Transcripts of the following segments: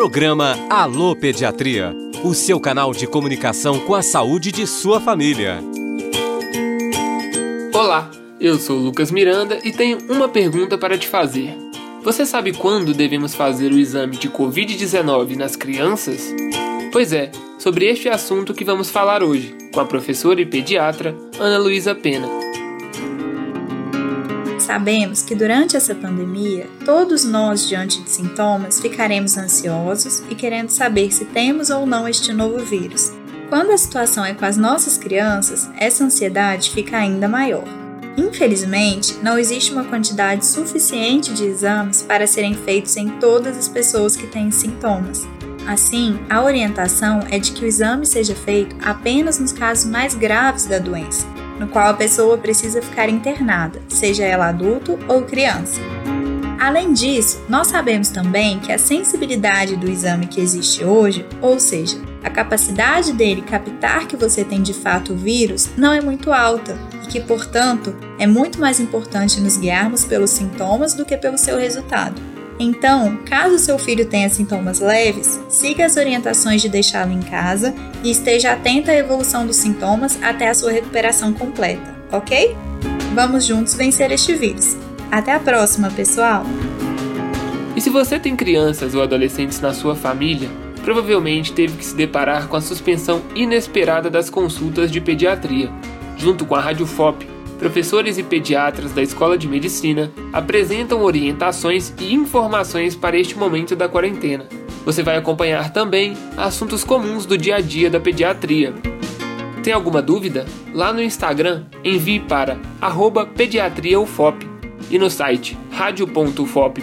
Programa Alô Pediatria, o seu canal de comunicação com a saúde de sua família. Olá, eu sou Lucas Miranda e tenho uma pergunta para te fazer. Você sabe quando devemos fazer o exame de Covid-19 nas crianças? Pois é, sobre este assunto que vamos falar hoje, com a professora e pediatra Ana Luísa Pena. Sabemos que durante essa pandemia, todos nós, diante de sintomas, ficaremos ansiosos e querendo saber se temos ou não este novo vírus. Quando a situação é com as nossas crianças, essa ansiedade fica ainda maior. Infelizmente, não existe uma quantidade suficiente de exames para serem feitos em todas as pessoas que têm sintomas. Assim, a orientação é de que o exame seja feito apenas nos casos mais graves da doença, no qual a pessoa precisa ficar internada, seja ela adulto ou criança. Além disso, nós sabemos também que a sensibilidade do exame que existe hoje, ou seja, a capacidade dele captar que você tem de fato o vírus, não é muito alta e que, portanto, é muito mais importante nos guiarmos pelos sintomas do que pelo seu resultado. Então, caso seu filho tenha sintomas leves, siga as orientações de deixá-lo em casa e esteja atento à evolução dos sintomas até a sua recuperação completa, ok? Vamos juntos vencer este vírus. Até a próxima, pessoal! E se você tem crianças ou adolescentes na sua família, provavelmente teve que se deparar com a suspensão inesperada das consultas de pediatria. Junto com a Rádio FOP, professores e pediatras da Escola de Medicina apresentam orientações e informações para este momento da quarentena. Você vai acompanhar também assuntos comuns do dia a dia da pediatria. Tem alguma dúvida? Lá no Instagram, envie para pediatriaufop e no site radio.fop.br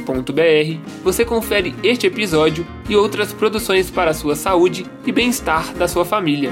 você confere este episódio e outras produções para a sua saúde e bem-estar da sua família.